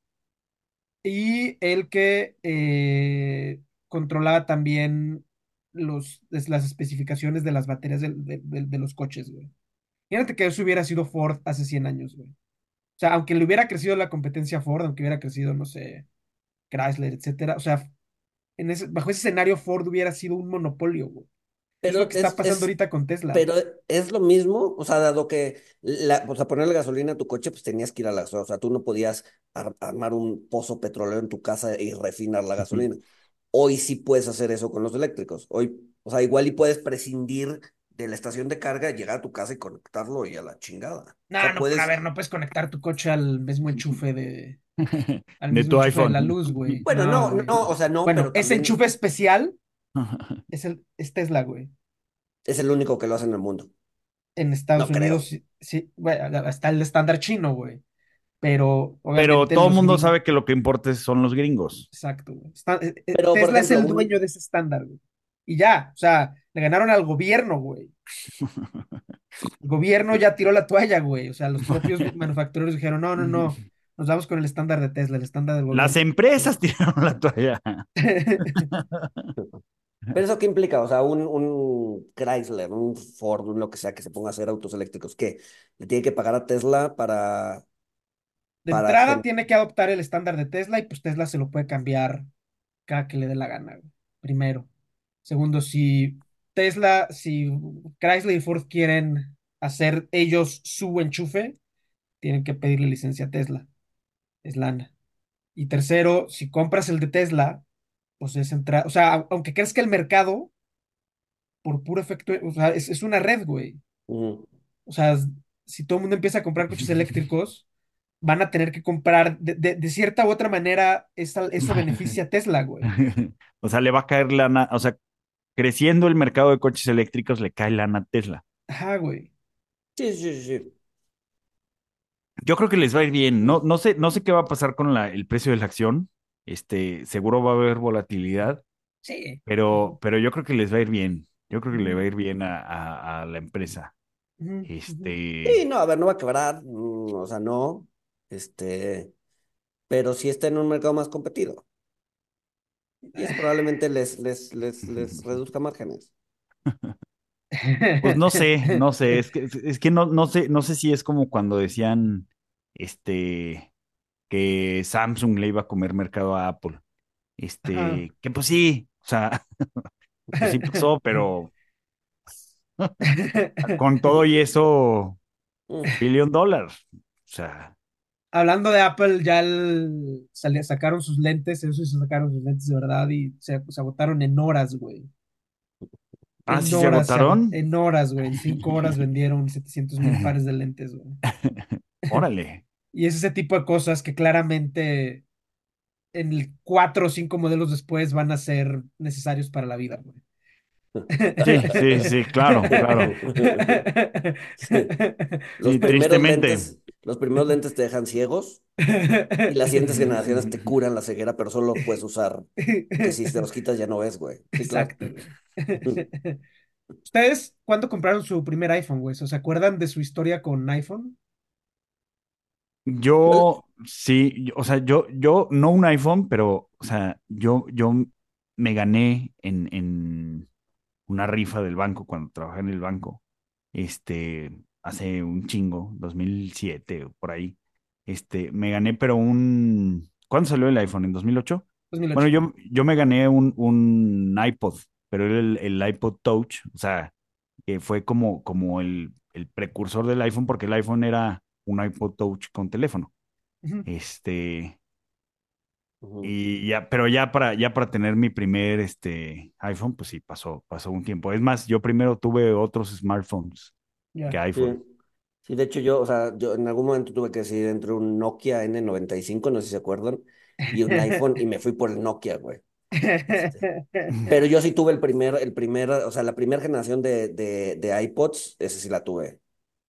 y el que eh, controlaba también los, es- las especificaciones de las baterías del- de, de- de los coches, güey. Imagínate que eso hubiera sido Ford hace 100 años, güey. O sea, aunque le hubiera crecido la competencia a Ford, aunque hubiera crecido, no sé, Chrysler, etcétera, o sea, en ese, bajo ese escenario Ford hubiera sido un monopolio, güey. Es Pero lo que está es- pasando es- ahorita con Tesla. Pero es lo mismo, o sea, dado que, la, o sea, ponerle gasolina a tu coche, pues tenías que ir a la, o sea, tú no podías ar- armar un pozo petrolero en tu casa y refinar la gasolina. Hoy sí puedes hacer eso con los eléctricos. Hoy, o sea, igual y puedes prescindir de la estación de carga, llegar a tu casa y conectarlo y a la chingada. No, O sea, no, puedes- a ver, no puedes conectar tu coche al mismo enchufe de, al de mismo tu enchufe de la iPhone. luz, güey. Bueno, no, no, o sea, no, Bueno, pero ese también enchufe especial es el es Tesla, güey. es el único que lo hace en el mundo. En Estados No creo. Unidos, sí, sí, bueno, está el estándar chino, güey. Pero, Pero todo el mundo gringos- sabe que lo que importa son los gringos. Exacto, güey. Está- eh, eh, Pero, Tesla es el dueño de ese estándar, güey. Y ya, o sea, le ganaron al gobierno, güey. El gobierno ya tiró la toalla, güey. O sea, los propios manufactureros dijeron, no, no, no, nos vamos con el estándar de Tesla, el estándar del gobierno. Las empresas tiraron la toalla. Pero eso qué implica, o sea, un, un Chrysler, un Ford, un lo que sea que se ponga a hacer autos eléctricos, ¿qué? ¿Le tiene que pagar a Tesla para De Para entrada tiene que adoptar el estándar de Tesla y pues Tesla se lo puede cambiar cada que le dé la gana. Primero. Segundo, si Tesla, si Chrysler y Ford quieren hacer ellos su enchufe, tienen que pedirle licencia a Tesla. Es lana. Y tercero, si compras el de Tesla, pues es entrar, o sea, au- aunque crees que el mercado, por puro efecto, o sea, es, es una red, güey. O sea, si todo el mundo empieza a comprar coches eléctricos, van a tener que comprar, de, de- de cierta u otra manera, esa- eso beneficia a Tesla, güey. O sea, le va a caer lana, o sea, creciendo el mercado de coches eléctricos, le cae lana a Tesla. Ajá, güey. Sí, sí, sí, sí. Yo creo que les va a ir bien. No, no sé, no sé qué va a pasar con la, el precio de la acción. Este, seguro va a haber volatilidad, Sí. pero, pero yo creo que les va a ir bien. Yo creo que le va a ir bien a, a- a la empresa. Ujú. Sí, Este, no, a ver, no va a quebrar, mm, o sea, no, este, pero sí está en un mercado más competido. Y eso probablemente les, les, les, les reduzca márgenes. pues no sé, no sé, es que, es, que no, no sé, no sé si es como cuando decían, este, que Samsung le iba a comer mercado a Apple. Ajá. Este, que pues sí, o sea, pues sí pasó, pero con todo y eso, Mm, billion dólares. O sea, Hablando de Apple, ya el- sacaron sus lentes, eso sí se sacaron sus lentes de verdad y se, se agotaron en horas, güey. ah, En sí se horas, se ago- agotaron. en horas, güey. En cinco horas vendieron 700 mil pares de lentes, güey. Órale. Y es ese tipo de cosas que claramente en el cuatro o cinco modelos después van a ser necesarios para la vida, güey. Sí, sí, sí, claro, claro. Los Sí, primeros tristemente. lentes, los primeros lentes te dejan ciegos y las siguientes generaciones te curan la ceguera, pero solo puedes usar, que si te los quitas ya no ves, güey. Sí. Exacto. ¿Ustedes cuándo compraron su primer iPhone, güey? ¿O ¿Se acuerdan de su historia con iPhone? Yo, sí, yo- o sea, yo, yo, no un iPhone, pero, o sea, yo, yo me gané en, en una rifa del banco cuando trabajé en el banco, este, hace un chingo, 2007 o por ahí, este, me gané, pero un, ¿cuándo salió el iPhone? ¿En 2008? 2008. Bueno, yo, yo me gané un, un iPod, pero era el, el iPod Touch, o sea, que fue como, como el, el precursor del iPhone, porque el iPhone era un iPod Touch con teléfono. Este, y ya, pero ya para, ya para tener mi primer este, iPhone, pues sí, pasó, pasó un tiempo. Es más, yo primero tuve otros smartphones Que Sí. iPhone. Sí, de hecho yo, o sea, yo en algún momento tuve que decidir entre un Nokia N95, no sé si se acuerdan, y un iPhone y me fui por el Nokia, güey. Este, Pero yo sí tuve el primer, el primer, o sea, la primera generación de, de, de iPods, esa sí la tuve.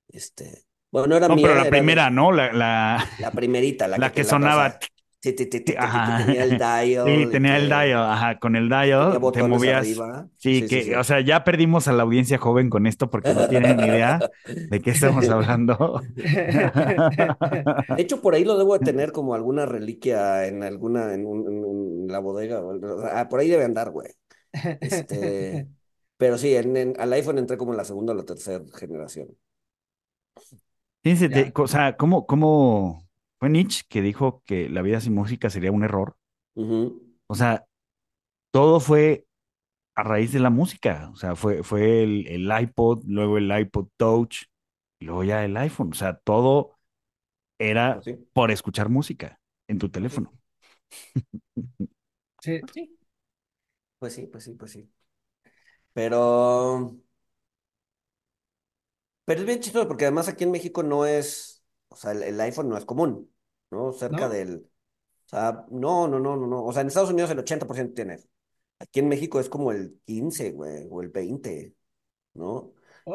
Este, bueno, no era No, mía, pero la de- primera, ¿no? La, la, la primerita, la, la que, sonaba. Sí, sí, sí, sí, sí, que Ajá. tenía el dial. Sí, tenía el dial, ajá, con el dial te movías. arriba. Sí, Sí, que, sí, sí. o sea, ya perdimos a la audiencia joven con esto porque no tienen ni idea de qué estamos hablando. De hecho, por ahí lo debo de tener como alguna reliquia en alguna, en, un- en un- en la bodega. Ah, por ahí debe andar, güey. Este, pero sí, en, en- al iPhone entré como en la segunda o la tercera generación. Fíjense, o sea, ¿cómo, cómo fue Nietzsche que dijo que la vida sin música sería un error? O sea, todo fue a raíz de la música. O sea, fue, fue el, el iPod, luego el iPod Touch, y luego ya el iPhone. O sea, todo era sí. por escuchar música en tu teléfono. Sí. Pues sí, pues sí, pues sí. Pero, pero es bien chistoso porque además aquí en México no es, o sea, el, el iPhone no es común, ¿no? Cerca ¿No? del, o sea, no, no, no, no, no. O sea, en Estados Unidos el 80% tiene. Aquí en México es como el 15, güey, o el 20, ¿no?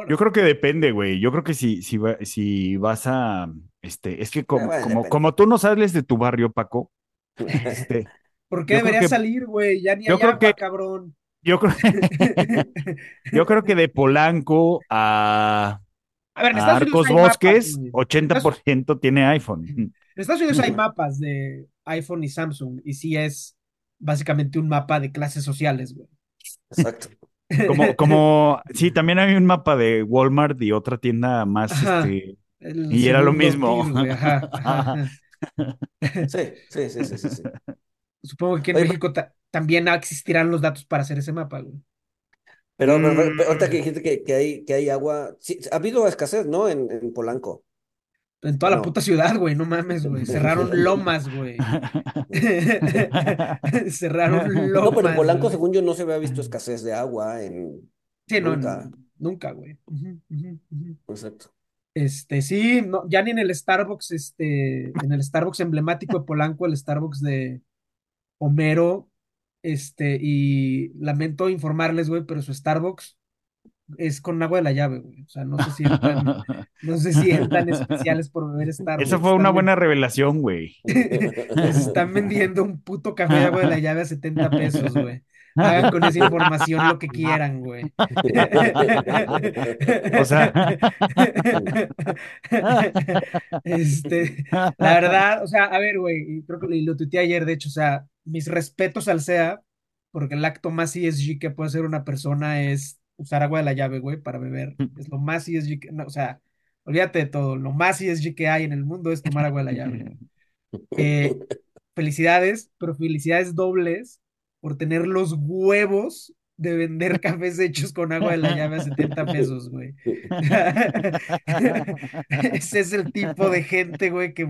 Yo creo que depende, güey. Yo creo que si, si, va- si vas a, este, es que como, bueno, como, como tú no sales de tu barrio, Paco, este, ¿Por qué debería que- salir, güey? Ya ni yo hay creo agua, que- cabrón. yo creo, yo creo que de Polanco a, A ver, en Estados Unidos Arcos hay mapas, Bosques, güey. 80% tiene iPhone. En Estados Unidos hay mapas de iPhone y Samsung, y sí es básicamente un mapa de clases sociales, güey. Exacto. Como, como, sí, también hay un mapa de Walmart y otra tienda más, Ajá. este, y era lo mismo. güey, ajá, ajá, ajá. Sí, sí, sí, sí, sí, sí. Supongo que aquí en Oye, México ta- también existirán los datos para hacer ese mapa, güey. Pero, pero ahorita que Mm. dijiste que, que hay, que hay agua, sí, ha habido escasez, ¿no? En, en Polanco. En toda la No. puta ciudad, güey, no mames, güey. Cerraron lomas, güey. Cerraron No, lomas. pero en Polanco, güey. según yo, no se había visto escasez de agua en... Sí, no, nunca. nunca, güey. Exacto. Este, sí, no, ya ni en el Starbucks, este, en el Starbucks emblemático de Polanco, el Starbucks de Homero, este, y lamento informarles, güey, pero su Starbucks es con agua de la llave, güey. O sea, no se sientan, no se sientan especiales por beber Starbucks. Esa fue una buena revelación, güey. Les están vendiendo un puto café de agua de la llave a 70 pesos, güey. Hagan con esa información lo que quieran, güey. O sea. Este, la verdad, o sea, a ver, güey, creo que lo tuiteé ayer, de hecho, o sea, mis respetos al SEA, porque el acto más ESG que puede hacer una persona es usar agua de la llave, güey, para beber. Es lo más ESG que, no, o sea, olvídate de todo, lo más ESG que hay en el mundo es tomar agua de la llave. Eh, felicidades, pero felicidades dobles por tener los huevos de vender cafés hechos con agua de la llave a 70 pesos, güey. Ese es el tipo de gente, güey, que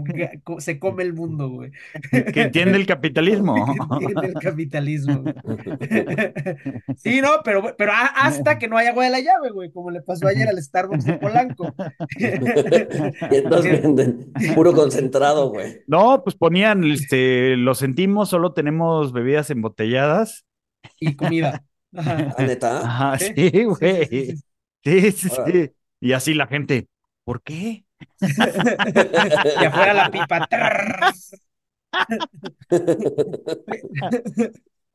se come el mundo, güey. Que entiende el capitalismo. Que entiende el capitalismo. güey. Sí, no, pero, pero hasta que no haya agua de la llave, güey, como le pasó ayer al Starbucks de Polanco. Y entonces venden puro concentrado, güey. No, pues ponían, este, lo sentimos, solo tenemos bebidas embotelladas. Y comida. Ajá. ¿Ah, neta? Ajá, Sí, sí, sí, güey. sí, sí, sí. Sí, sí, Ahora. sí. Y así la gente, ¿por qué? Y afuera la pipa.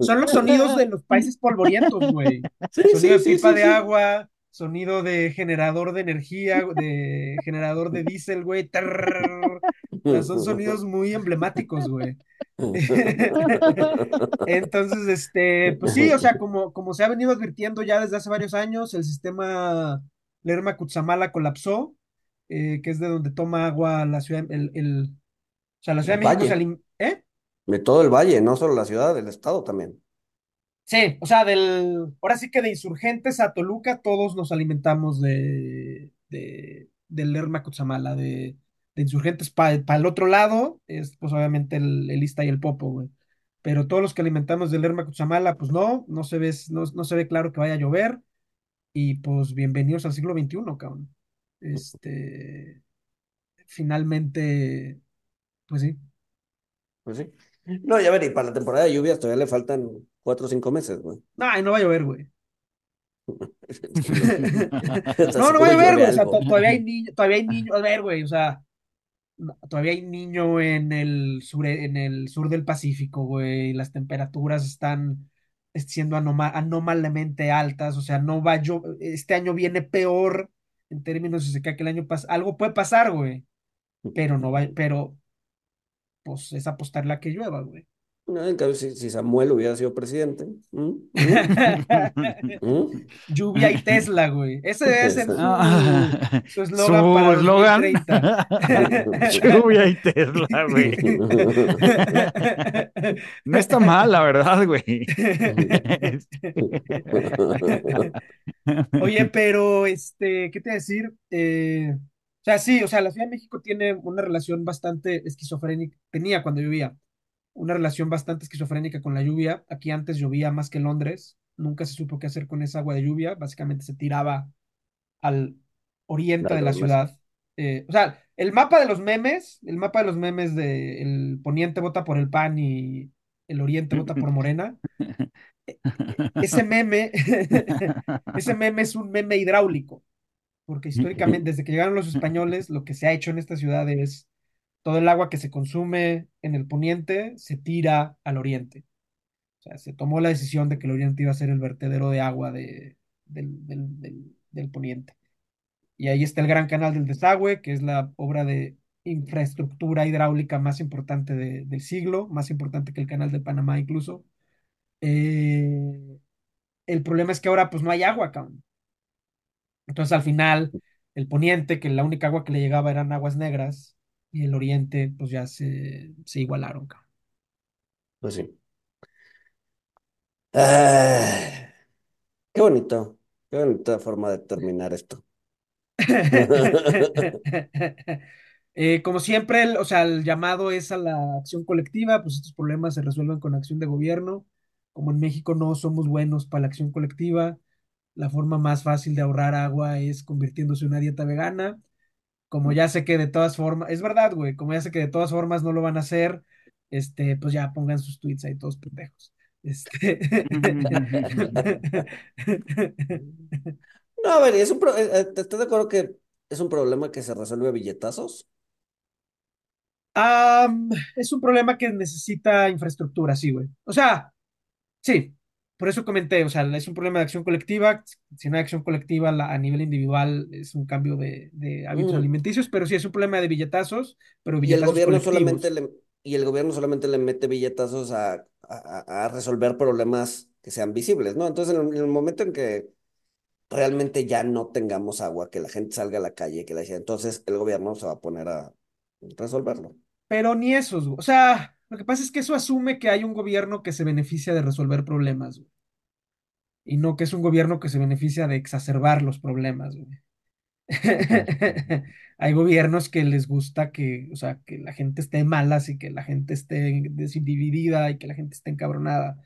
Son los sonidos de los países polvorientos, güey. Sí, Sonido sí, de pipa sí, de sí. agua, sonido de generador de energía, de generador de diésel, güey. son sonidos muy emblemáticos, güey. Entonces, este, pues sí, o sea, como, como se ha venido advirtiendo ya desde hace varios años, el sistema Lerma Cutzamala colapsó, que es de donde toma agua la ciudad, el, el- o sea, la Ciudad de El México valle. alim- ¿eh? De todo el valle, no solo la ciudad, del estado también. Sí, o sea, del, ahora sí que de Insurgentes a Toluca, todos nos alimentamos de, de, del Lerma Cutzamala, de, de Insurgentes para el otro lado, es pues obviamente el, el Ista y el Popo, güey. Pero todos los que alimentamos del Lerma Cutzamala, pues no, no se ve, no, no se ve claro que vaya a llover. Y pues bienvenidos al siglo XXI, cabrón. Este, finalmente, pues sí. Pues sí. No, ya ver, y para la temporada de lluvias todavía le faltan cuatro o cinco meses, güey. No, y no va a llover, güey. No, no va a llover, güey. O sea, todavía hay niños, todavía hay niños, a ver, güey, o sea, todavía hay niño en el sur, en el sur del Pacífico, güey. Las temperaturas están siendo anómalamente altas, o sea, no va a llo- este año viene peor en términos de que el año pasado. Algo puede pasar, güey, pero no va, pero pues es apostarle a que llueva, güey. No, en cambio, si, si Samuel hubiera sido presidente. ¿Mm? ¿Mm? ¿Mm? Lluvia y Tesla, güey. Ese debe ser su Ah, su eslogan para Su eslogan. 2030. Lluvia y Tesla, güey. No está mal, la verdad, güey. Oye, pero, este, ¿qué te iba a decir? Eh, o sea, sí, o sea, la Ciudad de México tiene una relación bastante esquizofrénica, tenía cuando llovía, una relación bastante esquizofrénica con la lluvia. Aquí antes llovía más que en Londres, nunca se supo qué hacer con esa agua de lluvia, básicamente se tiraba al oriente de la ciudad. Eh, o sea, el mapa de los memes, el mapa de los memes de el poniente vota por el PAN y el oriente vota por Morena, ese meme, ese meme es un meme hidráulico, porque históricamente, desde que llegaron los españoles, lo que se ha hecho en esta ciudad es todo el agua que se consume en el poniente se tira al oriente. O sea, se tomó la decisión de que el oriente iba a ser el vertedero de agua de, del, del, del, poniente. Y ahí está el Gran Canal del Desagüe, que es la obra de infraestructura hidráulica más importante de- del siglo, más importante que el Canal de Panamá incluso. Eh, el problema es que ahora pues no hay agua, cabrón. Entonces al final el poniente, que la única agua que le llegaba eran aguas negras, y el oriente pues ya se, se igualaron, cabrón. Pues sí. Ah, qué bonito. Qué bonita forma de terminar esto. Eh, como siempre, el- o sea, el llamado es a la acción colectiva, pues estos problemas se resuelven con acción de gobierno. Como en México no somos buenos para la acción colectiva, la forma más fácil de ahorrar agua es convirtiéndose en una dieta vegana. Como ya sé que de todas formas, es verdad, güey, como ya sé que de todas formas no lo van a hacer, este, pues ya pongan sus tweets ahí todos pendejos. Este... No, a ver, es un pro- eh, eh, ¿estás de acuerdo que es un problema que se resuelve a billetazos? Es un problema que necesita infraestructura, sí, güey. O sea, sí, por eso comenté, o sea, es un problema de acción colectiva. Si no hay acción colectiva la- a nivel individual, es un cambio de, de hábitos Mm. alimenticios, pero sí es un problema de billetazos, pero Y el billetazos gobierno colectivos. solamente le, y el gobierno solamente le mete billetazos a, a, resolver problemas que sean visibles, ¿no? Entonces, en el, en el momento en que realmente ya no tengamos agua, que la gente salga a la calle, que la gente, entonces el gobierno se va a poner a resolverlo. Pero ni esos. O sea, lo que pasa es que eso asume que hay un gobierno que se beneficia de resolver problemas. Y no que es un gobierno que se beneficia de exacerbar los problemas, güey. Hay gobiernos que les gusta que, o sea, que la gente esté malas y que la gente esté desindividida y que la gente esté encabronada.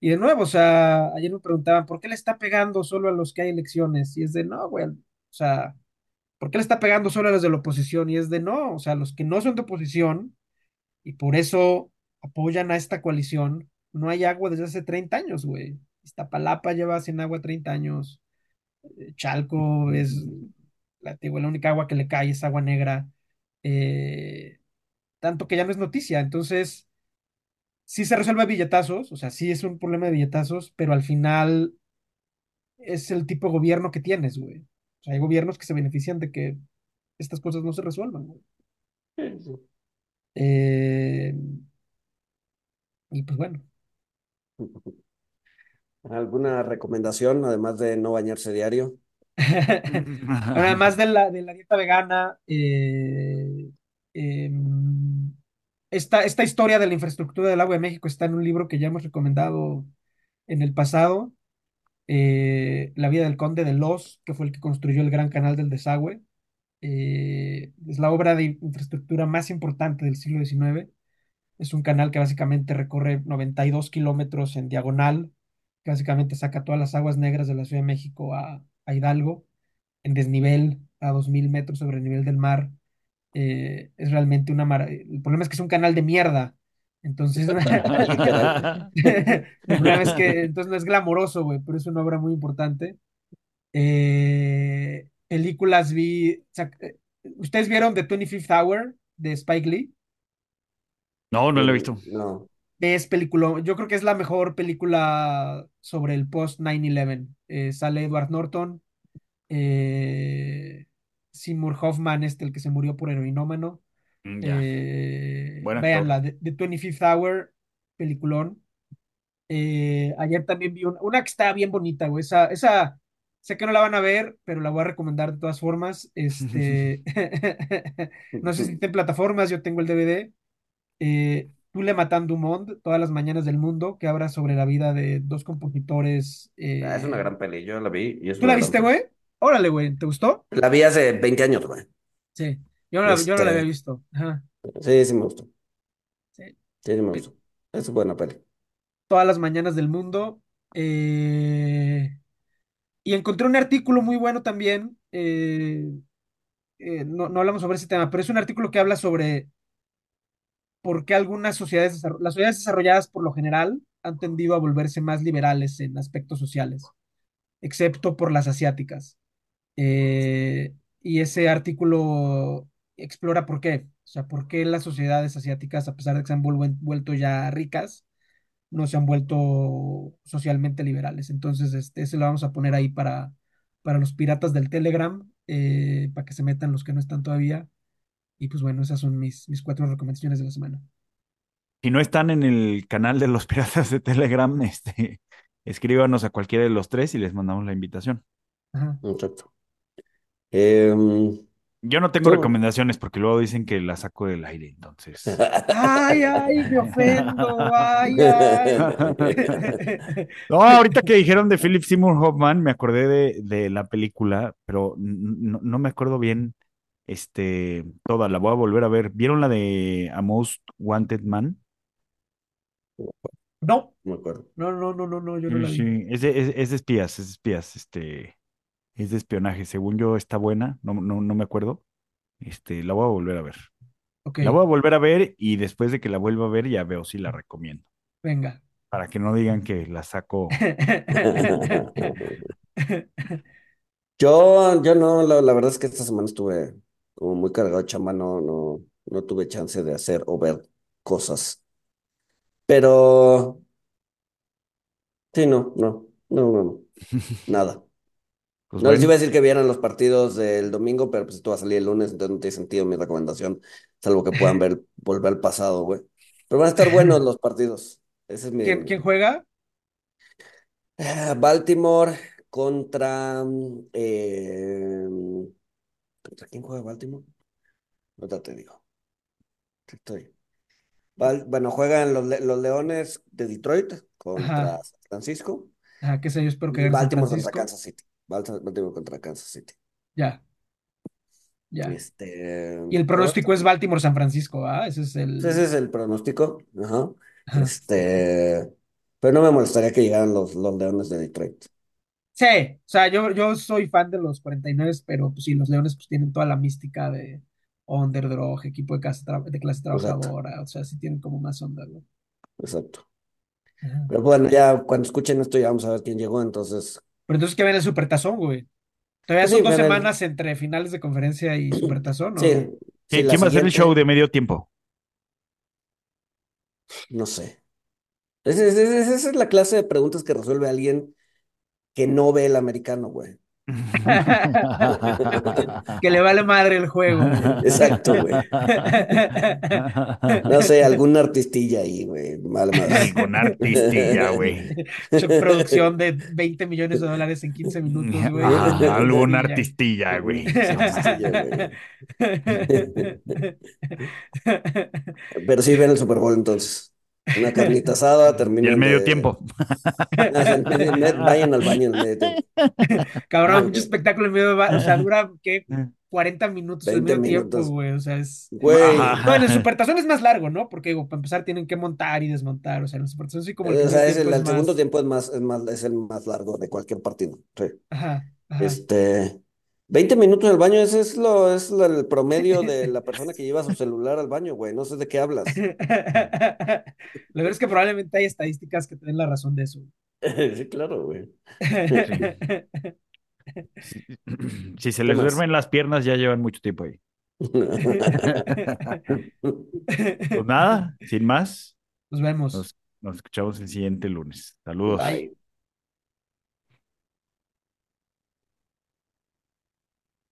Y de nuevo, o sea, ayer me preguntaban, ¿por qué le está pegando solo a los que hay elecciones? Y es de, no, güey, o sea, ¿por qué le está pegando solo a los de la oposición? Y es de, no, o sea, los que no son de oposición y por eso apoyan a esta coalición, no hay agua desde hace 30 años, güey. Iztapalapa lleva sin agua 30 años. Eh, Chalco es la, la única agua que le cae es agua negra. Eh, tanto que ya no es noticia. Entonces, sí se resuelve billetazos, o sea, sí es un problema de billetazos, pero al final es el tipo de gobierno que tienes, güey. O sea, hay gobiernos que se benefician de que estas cosas no se resuelvan, güey. Eh, y pues bueno. ¿Alguna recomendación, además de no bañarse diario? Bueno, además de la, de la dieta vegana, eh, em, esta, esta historia de la infraestructura del agua de México está en un libro que ya hemos recomendado en el pasado, eh, La vida del conde de Los, que fue el que construyó el gran canal del desagüe. Eh, es la obra de infraestructura más importante del siglo XIX. Es un canal que básicamente recorre 92 kilómetros en diagonal, que básicamente saca todas las aguas negras de la Ciudad de México a, a Hidalgo en desnivel a 2.000 metros sobre el nivel del mar. Eh, es realmente una maravilla. El problema es que es un canal de mierda. Entonces, que entonces no es glamoroso, güey, pero es una obra muy importante. Eh, películas vi. o sea, eh, ¿Ustedes vieron The 25th Hour de Spike Lee? No, no lo he visto. No. Es película, yo creo que es la mejor película sobre el post 9-11. Eh, sale Edward Norton, eh, Seymour Hoffman, este, el que se murió por heroinómano. Mm, Ya. Eh, véanla, The, The 25th Hour, peliculón. Eh, ayer también vi una, una que está bien bonita, güey. Esa, esa, sé que no la van a ver, pero la voy a recomendar de todas formas. Este, no sé si en plataformas, yo tengo el DVD. Eh, Tú matando un monde, todas las mañanas del mundo, que habla sobre la vida de dos compositores. eh, Ah, es una gran peli, yo la vi y es ¿Tú la viste, güey? Órale, güey, ¿te gustó? La vi hace 20 años, güey. Sí, yo no la, yo no la había Este, visto. Ajá, sí, sí me gustó. sí. Sí, sí me gustó. Es buena peli. Todas las mañanas del mundo. eh, y encontré un artículo muy bueno también. eh, eh, no, no hablamos sobre ese tema, pero es un artículo que habla sobre por qué algunas sociedades, las sociedades desarrolladas por lo general han tendido a volverse más liberales en aspectos sociales, excepto por las asiáticas. Eh, y ese artículo explora por qué. O sea, por qué las sociedades asiáticas, a pesar de que se han vuelto ya ricas, no se han vuelto socialmente liberales. Entonces, este, ese lo vamos a poner ahí para, para los piratas del Telegram, eh, para que se metan los que no están todavía. Y pues bueno, esas son mis, mis cuatro recomendaciones de la semana. Si no están en el canal de los piratas de Telegram, este, escríbanos a cualquiera de los tres y les mandamos la invitación. Ajá. Exacto. Em, Yo no tengo Tú. recomendaciones porque luego dicen que la saco del aire, entonces. Ay, ay, me ofendo, ay, ay. No, ahorita que dijeron de Philip Seymour Hoffman, me acordé de, de la película, pero no, no me acuerdo bien Este, toda, la voy a volver a ver. ¿Vieron la de A Most Wanted Man? No, No me acuerdo. no, no, no, no, no, yo no Sí, la vi. sí, es de, es, es de espías, es de espías, este, es de espionaje. Según yo está buena, no, no, no me acuerdo. Este, la voy a volver a ver. La voy a volver a ver y después de que la vuelva a ver ya veo si la recomiendo. venga. Para que no digan que la saco. Yo, yo no, la, la verdad es que esta semana estuve como muy cargado de chamba, no, no, no tuve chance de hacer o ver cosas. Pero sí, no, no, no, no, no, nada. Pues No les iba a decir que vieran los partidos del domingo, pero pues esto va a salir el lunes, entonces no tiene sentido mi recomendación, salvo que puedan ver, volver al pasado, güey. Pero van a estar buenos los partidos. Ese es mi ¿Quién, quién juega? Ah, Baltimore contra eh, ¿contra quién juega Baltimore? No te digo. Estoy. Bueno, juegan los, los Leones de Detroit contra Ajá, San Francisco ajá, que sé yo, espero que San Baltimore contra. Kansas City. Balti- Baltimore contra Kansas City. Ya, ya. Este, Y el pero pronóstico es Baltimore-San Francisco, ¿ah? Ese es ese el... es el pronóstico. Ajá. Este, pero no me molestaría que llegaran los, los Leones de Detroit. Sí, o sea, yo, yo soy fan de los 49, pero pues sí, los Leones pues tienen toda la mística de underdog, equipo de clase, de clase Exacto, trabajadora, o sea, sí tienen como más onda, güey. exacto. Pero bueno, ya cuando escuchen esto ya vamos a ver quién llegó, entonces, Pero entonces, ¿qué ven el Supertazón, güey? Todavía pues son sí, dos el, semanas entre finales de conferencia y Supertazón, ¿o? sí, sí, ¿quién, va a hacer el show de medio tiempo? no sé. Esa es, es- esa es la clase de preguntas que resuelve alguien que no ve el americano, güey. Que le vale madre el juego, güey. Exacto, güey. No sé, alguna artistilla ahí, güey. Algún artistilla, güey. Producción de 20 millones de dólares en 15 minutos, güey. Ah, güey. Artistilla, güey. Pero sí ven el Super Bowl entonces. Una carnita asada, Y el terminan medio de... tiempo. Vayan al baño en el medio tiempo. Cabrón, pinche espectáculo en medio de... va- O sea, dura, ¿qué? 40 minutos el 20 medio tiempo, güey. O sea, es... Güey, No, en el Supertazón es más largo, ¿no? Porque, digo, para empezar tienen que montar y desmontar. O sea, en el Supertazón sí como el o primer sea, es tiempo el, es el segundo más... tiempo es más, es más, es el más largo de cualquier partido. Sí. Ajá, ajá. Este, 20 minutos en el baño, ese es lo, es lo- el promedio de la persona que lleva su celular al baño, güey. No sé de qué hablas. La verdad es que probablemente hay estadísticas que te den la razón de eso. Sí, claro, güey. Si, si se ¿Qué les más? duermen las piernas, ya llevan mucho tiempo ahí. Pues nada, sin más, Nos vemos. nos, nos escuchamos el siguiente lunes. Saludos. Bye.